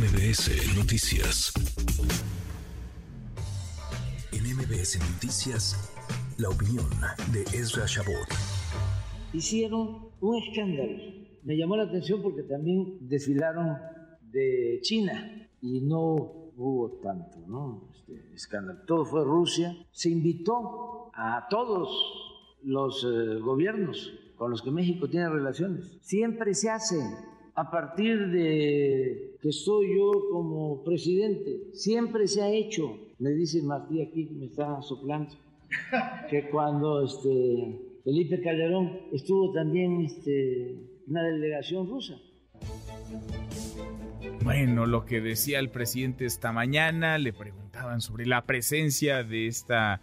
MBS Noticias. En MBS Noticias, la opinión de Ezra Shabot. Hicieron un escándalo. Me llamó la atención porque también desfilaron de China y no hubo tanto ¿no? Este escándalo. Todo fue Rusia. Se invitó a todos los eh, gobiernos con los que México tiene relaciones. Siempre se hace a partir de que soy yo como presidente. Siempre se ha hecho. Me dice Martí aquí me está soplando que cuando este Felipe Calderón estuvo también este, una delegación rusa. Bueno, lo que decía el presidente esta mañana, le preguntaban sobre la presencia de esta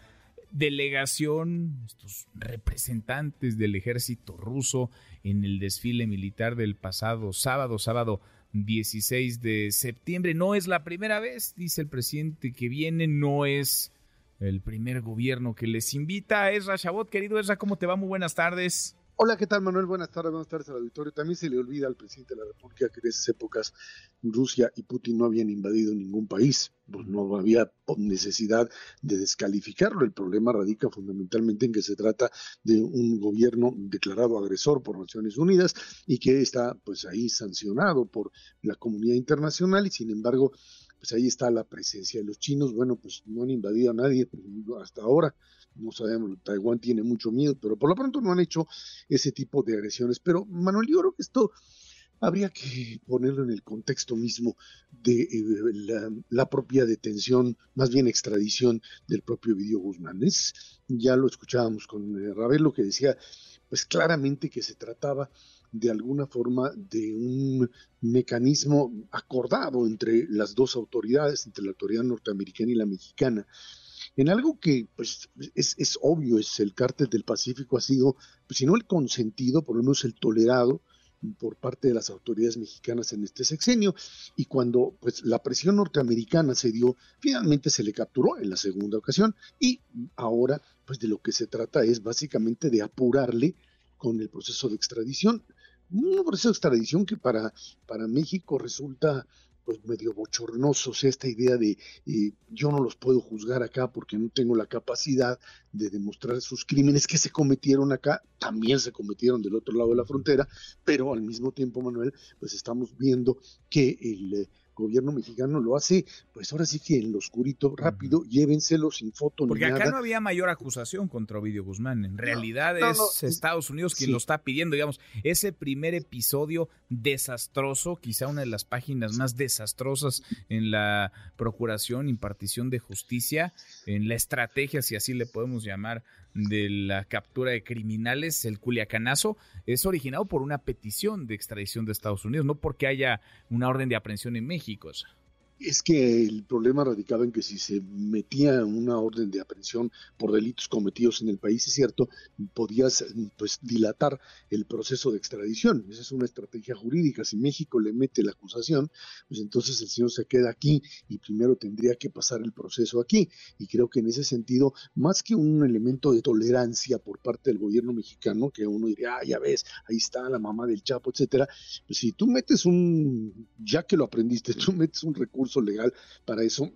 delegación, estos representantes del ejército ruso en el desfile militar del pasado sábado, sábado 16 de septiembre. No es la primera vez, dice el presidente, que viene, no es el primer gobierno que les invita. Esra Chabot, querido Esra, ¿cómo te va? Muy buenas tardes. Hola, ¿qué tal Manuel? Buenas tardes, buenas tardes al auditorio. También se le olvida al presidente de la República que en esas épocas Rusia y Putin no habían invadido ningún país, pues no había necesidad de descalificarlo. El problema radica fundamentalmente en que se trata de un gobierno declarado agresor por Naciones Unidas y que está pues ahí sancionado por la comunidad internacional y sin embargo pues ahí está la presencia de los chinos. Bueno, pues no han invadido a nadie hasta ahora. No sabemos, Taiwán tiene mucho miedo, pero por lo pronto no han hecho ese tipo de agresiones. Pero Manuel, yo creo que esto habría que ponerlo en el contexto mismo de eh, la, propia detención, más bien extradición del propio Vidio Guzmán. ya lo escuchábamos con eh, Ravelo que decía, pues claramente que se trataba de alguna forma de un mecanismo acordado entre las dos autoridades, entre la autoridad norteamericana y la mexicana, en algo que pues, es, obvio, es el cártel del Pacífico ha sido, pues, si no el consentido, por lo menos el tolerado por parte de las autoridades mexicanas en este sexenio y cuando pues la presión norteamericana se dio finalmente se le capturó en la segunda ocasión y ahora pues de lo que se trata es básicamente de apurarle con el proceso de extradición. Un proceso de extradición que para, para México resulta pues medio bochornoso, o sea, esta idea de yo no los puedo juzgar acá porque no tengo la capacidad de demostrar sus crímenes que se cometieron acá, también se cometieron del otro lado de la frontera, pero al mismo tiempo, Manuel, pues estamos viendo que el eh, gobierno mexicano lo hace, pues ahora sí que en lo oscurito, rápido, llévenselo sin foto Porque acá no había mayor acusación contra Ovidio Guzmán. En realidad es Estados Unidos quien lo está pidiendo, digamos, ese primer episodio desastroso, quizá una de las páginas más desastrosas en la procuración, impartición de justicia, en la estrategia, si así le podemos llamar, de la captura de criminales, el Culiacanazo, es originado por una petición de extradición de Estados Unidos, no porque haya una orden de aprehensión en México. Es que el problema radicaba en que si se metía una orden de aprehensión por delitos cometidos en el país, es cierto, podías pues dilatar el proceso de extradición. Esa es una estrategia jurídica. Si México le mete la acusación, pues entonces el señor se queda aquí y primero tendría que pasar el proceso aquí. Y creo que en ese sentido, más que un elemento de tolerancia por parte del gobierno mexicano, que uno diría, ah, ya ves, ahí está la mamá del Chapo, etcétera, pues si tú metes un, ya que lo aprendiste, tú metes un recurso legal para eso,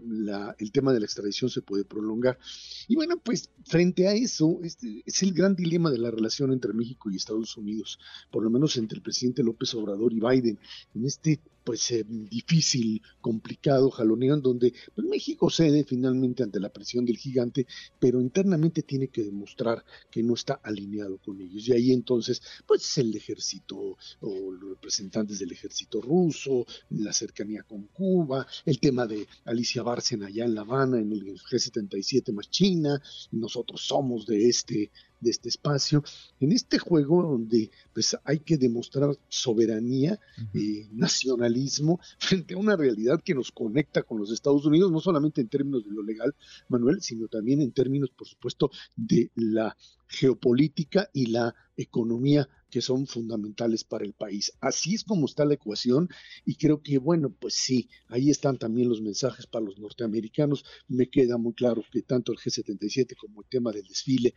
el tema de la extradición se puede prolongar. Y bueno, pues frente a eso, este es el gran dilema de la relación entre México y Estados Unidos, por lo menos entre el presidente López Obrador y Biden, en este pues eh, difícil, complicado jaloneo donde pues, México cede finalmente ante la presión del gigante, pero internamente tiene que demostrar que no está alineado con ellos. Y ahí entonces, pues el ejército o los representantes del ejército ruso, la cercanía con Cuba, el tema de Alicia Bárcena allá en La Habana, en el G77 más China, nosotros somos de este de este espacio, en este juego donde pues hay que demostrar soberanía, eh, nacionalismo frente a una realidad que nos conecta con los Estados Unidos, no solamente en términos de lo legal, Manuel, sino también en términos, por supuesto, de la geopolítica y la economía que son fundamentales para el país. Así es como está la ecuación y creo que, bueno, pues sí, ahí están también los mensajes para los norteamericanos. Me queda muy claro que tanto el G77 como el tema del desfile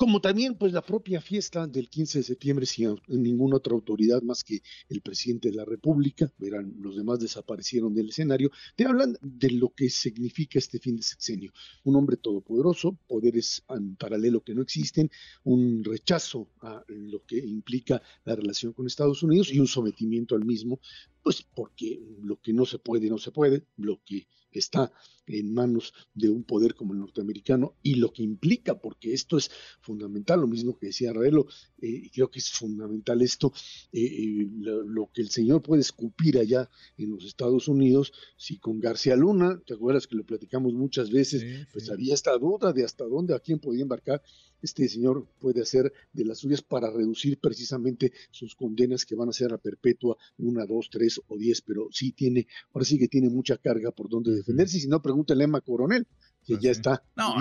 como también pues la propia fiesta del 15 de septiembre sin ninguna otra autoridad más que el presidente de la República, los demás desaparecieron del escenario, te hablan de lo que significa este fin de sexenio. Un hombre todopoderoso, poderes en paralelo que no existen, un rechazo a lo que implica la relación con Estados Unidos y un sometimiento al mismo, pues porque lo que no se puede, no se puede, lo que está en manos de un poder como el norteamericano y lo que implica, porque esto es fundamental, lo mismo que decía Raelo, eh, creo que es fundamental esto, eh, eh, lo, que el señor puede escupir allá en los Estados Unidos, si con García Luna, te acuerdas que lo platicamos muchas veces, pues había esta duda de hasta dónde, a quién podía embarcar, este señor puede hacer de las suyas para reducir precisamente sus condenas que van a ser a perpetua, una, dos, tres o diez, pero sí tiene, ahora sí que tiene mucha carga por donde defenderse, y si no, pregúntele a Emma Coronel, que ya está. No,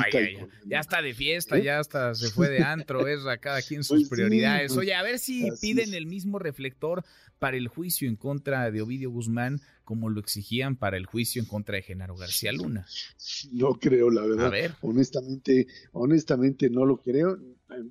ya, está de fiesta, ¿Eh? ya hasta se fue de antro, es a cada quien sus pues prioridades. Pues Oye, a ver si piden el mismo reflector para el juicio en contra de Ovidio Guzmán como lo exigían para el juicio en contra de Genaro García Luna. No creo, la verdad. A ver. Honestamente, honestamente no lo creo.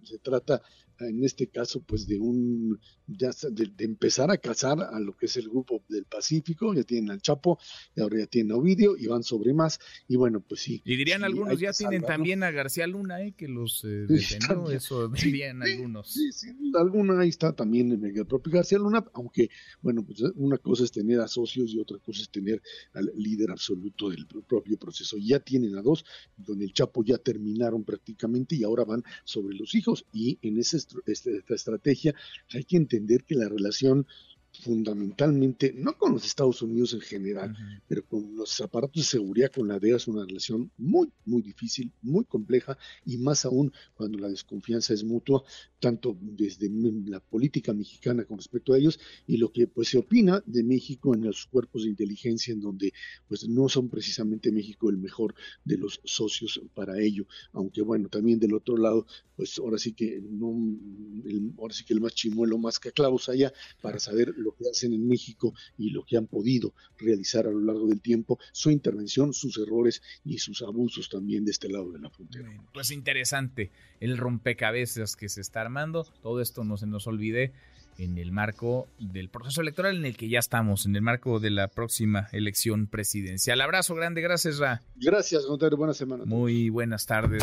Se trata en este caso, pues de un, ya de, empezar a cazar a lo que es el grupo del Pacífico, ya tienen al Chapo, y ahora ya tienen a Ovidio, y van sobre más, y bueno, pues sí. Y dirían algunos, ya tienen también a García Luna, ¿eh? que los eh, detenió, eso dirían algunos. Sí, sí, alguna ahí está también el propio García Luna, aunque, bueno, pues una cosa es tener a socios y otra cosa es tener al líder absoluto del propio proceso. Ya tienen a dos, con el Chapo ya terminaron prácticamente y ahora van sobre los hijos, y en ese esta, estrategia, hay que entender que la relación fundamentalmente, no con los Estados Unidos en general, pero con los aparatos de seguridad, con la DEA es una relación muy, muy difícil, muy compleja y más aún cuando la desconfianza es mutua, tanto desde la política mexicana con respecto a ellos y lo que pues se opina de México en los cuerpos de inteligencia en donde pues no son precisamente México el mejor de los socios para ello, aunque bueno, también del otro lado, pues ahora sí que no, el, ahora sí que el más chimuelo más que clavos allá para saber lo que hacen en México y lo que han podido realizar a lo largo del tiempo, su intervención, sus errores y sus abusos también de este lado de la frontera. Pues interesante el rompecabezas que se está armando, todo esto no se nos olvide en el marco del proceso electoral en el que ya estamos, en el marco de la próxima elección presidencial. Abrazo grande, gracias Ra. Gracias, Gonzalo, buena semana. Muy buenas tardes